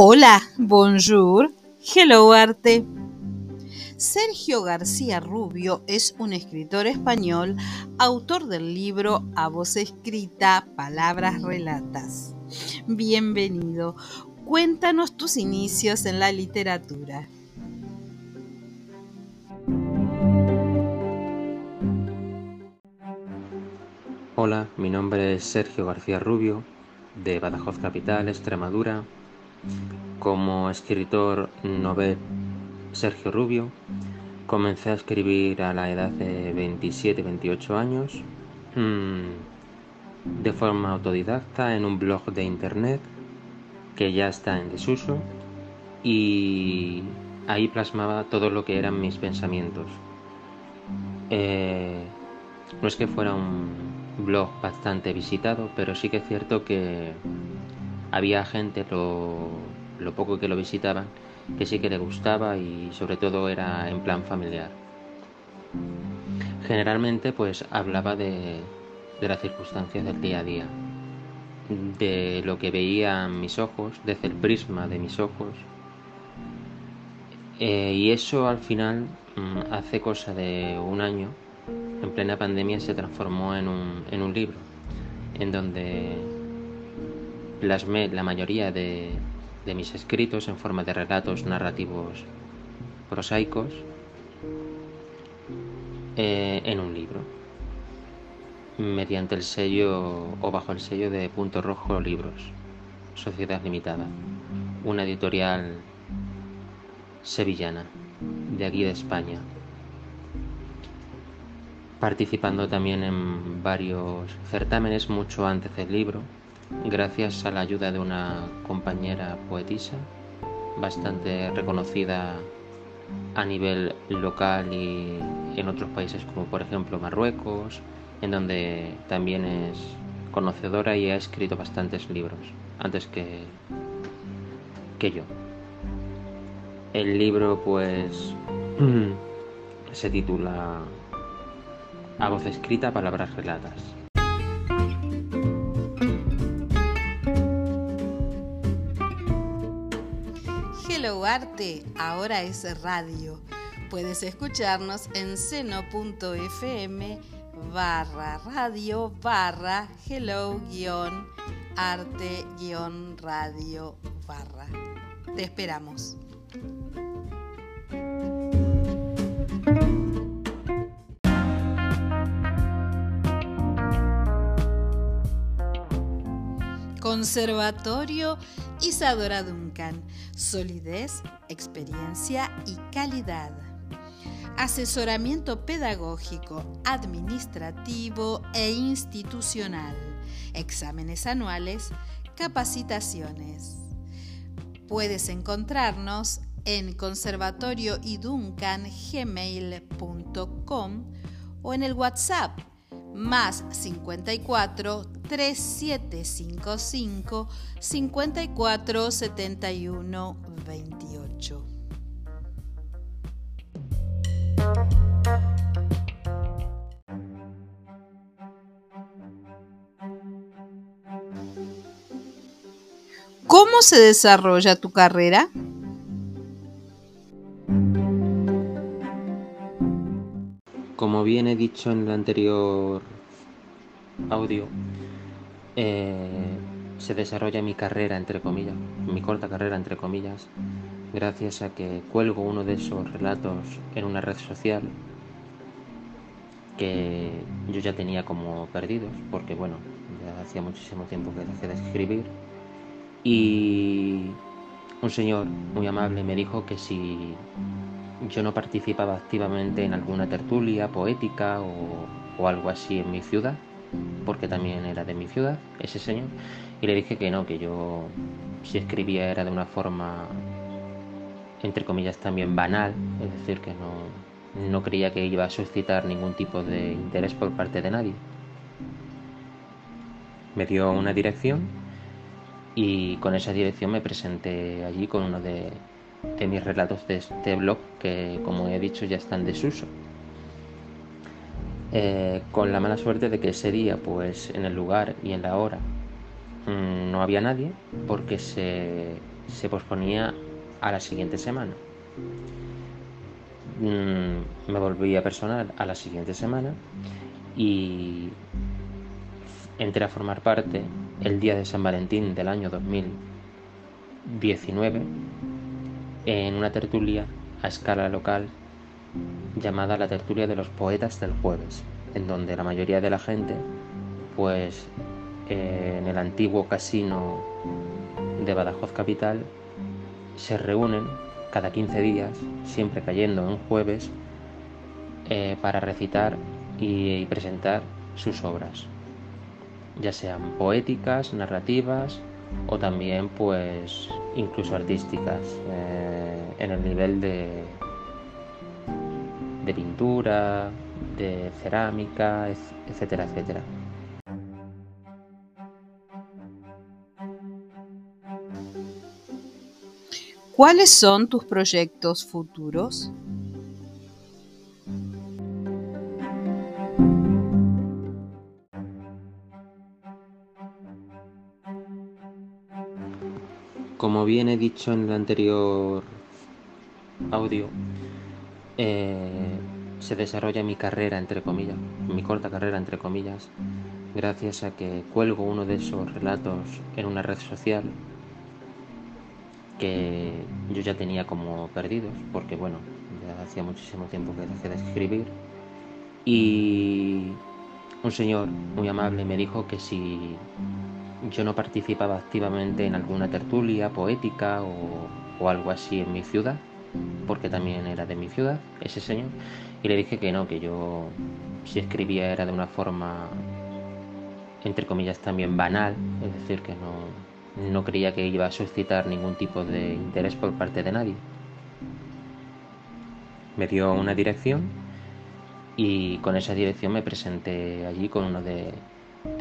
Hola, bonjour, hello arte. Sergio García Rubio es un escritor español, autor del libro A voz escrita, Palabras Relatas. Bienvenido. Cuéntanos tus inicios en la literatura. Hola, mi nombre es Sergio García Rubio, de Badajoz Capital, Extremadura. Como escritor novel Sergio Rubio, comencé a escribir a la edad de 27-28 años, mm, de forma autodidacta en un blog de internet que ya está en desuso y ahí plasmaba todo lo que eran mis pensamientos. Eh, no es que fuera un blog bastante visitado, pero sí que es cierto que había gente, lo, lo poco que lo visitaban, que sí que le gustaba y sobre todo era en plan familiar. Generalmente pues hablaba de, las circunstancias del día a día, de lo que veían mis ojos, desde el prisma de mis ojos. Eh, y eso al final, mm, hace cosa de un año, en plena pandemia se transformó en un, en un libro, en donde plasmé la mayoría de, mis escritos en forma de relatos narrativos prosaicos eh, en un libro, mediante el sello o bajo el sello de Punto Rojo Libros, Sociedad Limitada, una editorial sevillana, de aquí de España participando también en varios certámenes mucho antes del libro, gracias a la ayuda de una compañera poetisa bastante reconocida a nivel local y en otros países como por ejemplo Marruecos, en donde también es conocedora y ha escrito bastantes libros antes que, que yo. El libro pues se titula a voz escrita, palabras relatas. Arte, ahora es radio. Puedes escucharnos en seno.fm barra radio barra hello guion arte guion radio barra. Te esperamos. Conservatorio Isadora Duncan. Solidez, experiencia y calidad. Asesoramiento pedagógico, administrativo e institucional. Exámenes anuales, capacitaciones. Puedes encontrarnos en conservatorioiduncan.gmail.com o en el WhatsApp más 54 3755 54 71 28. ¿Cómo se desarrolla tu carrera? Como bien he dicho en el anterior audio, eh, se desarrolla mi carrera, entre comillas, mi corta carrera, entre comillas, gracias a que cuelgo uno de esos relatos en una red social que yo ya tenía como perdidos, porque bueno, ya hacía muchísimo tiempo que dejé de escribir. Y un señor muy amable me dijo que si yo no participaba activamente en alguna tertulia poética o, algo así en mi ciudad, porque también era de mi ciudad, ese señor, y le dije que no, que yo si escribía era de una forma, entre comillas, también banal, es decir, que no, no creía que iba a suscitar ningún tipo de interés por parte de nadie. Me dio una dirección y con esa dirección me presenté allí con uno de, de mis relatos de este blog que, como he dicho, ya están en desuso. Eh, con la mala suerte de que ese día, pues en el lugar y en la hora, mm, no había nadie porque se se posponía a la siguiente semana. Mm, me volví a personal a la siguiente semana y entré a formar parte el día de San Valentín del año 2019 en una tertulia a escala local llamada la tertulia de los poetas del jueves, en donde la mayoría de la gente, pues en el antiguo casino de Badajoz Capital, se reúnen cada 15 días, siempre cayendo en jueves, eh, para recitar y, presentar sus obras, ya sean poéticas, narrativas o también pues incluso artísticas eh, en el nivel de, de pintura, de cerámica, etcétera, etcétera. ¿Cuáles son tus proyectos futuros? Como bien he dicho en el anterior audio, eh, se desarrolla mi carrera, entre comillas, mi corta carrera, entre comillas, gracias a que cuelgo uno de esos relatos en una red social que yo ya tenía como perdidos, porque bueno, ya hacía muchísimo tiempo que dejé de escribir. Y un señor muy amable me dijo que si yo no participaba activamente en alguna tertulia poética o, algo así en mi ciudad, porque también era de mi ciudad, ese señor, y le dije que no, que yo si escribía era de una forma, entre comillas, también banal, es decir, que no, no creía que iba a suscitar ningún tipo de interés por parte de nadie. Me dio una dirección y con esa dirección me presenté allí con uno de,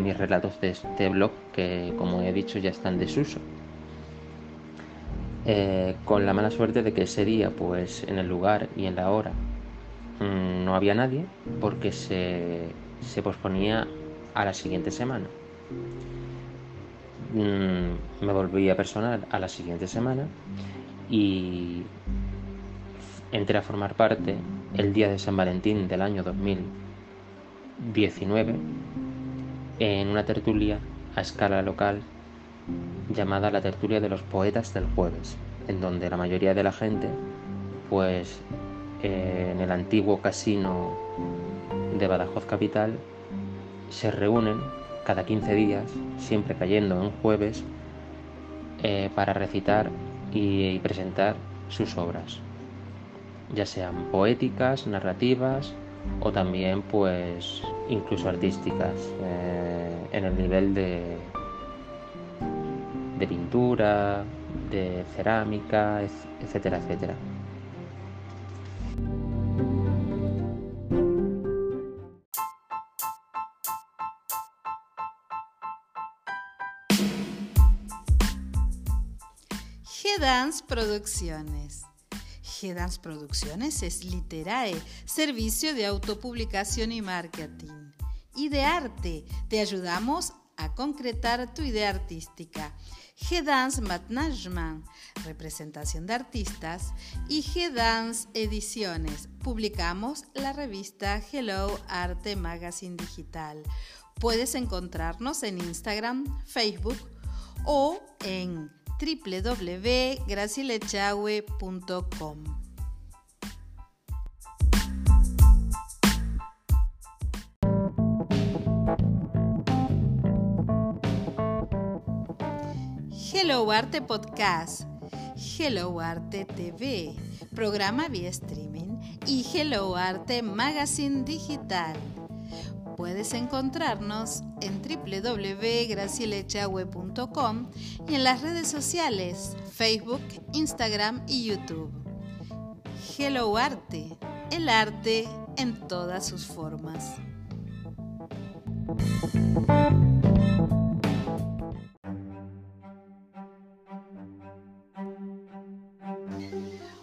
mis relatos de este blog que, como he dicho, ya están en desuso. Eh, con la mala suerte de que ese día, pues en el lugar y en la hora, mm, no había nadie porque se, se posponía a la siguiente semana. Mm, me volví a personal a la siguiente semana y entré a formar parte el día de San Valentín del año 2019 en una tertulia a escala local llamada la tertulia de los poetas del jueves, en donde la mayoría de la gente, pues en el antiguo casino de Badajoz Capital, se reúnen cada 15 días, siempre cayendo en jueves, eh, para recitar y, presentar sus obras, ya sean poéticas, narrativas o también pues incluso artísticas eh, en el nivel de, de pintura, de cerámica, etcétera, etcétera. G-Dance Producciones. G-Dance Producciones es Literae, servicio de autopublicación y marketing. Y de arte, te ayudamos a concretar tu idea artística. G-Dance Management, representación de artistas, y G-Dance Ediciones. Publicamos la revista Hello Arte Magazine Digital. Puedes encontrarnos en Instagram, Facebook o en www.gracilechagüe.com. Hello Arte Podcast, Hello Arte TV, programa vía streaming y Hello Arte Magazine Digital. Puedes encontrarnos en www.gracielechagüe.com y en las redes sociales Facebook, Instagram y YouTube. Hello Arte, el arte en todas sus formas.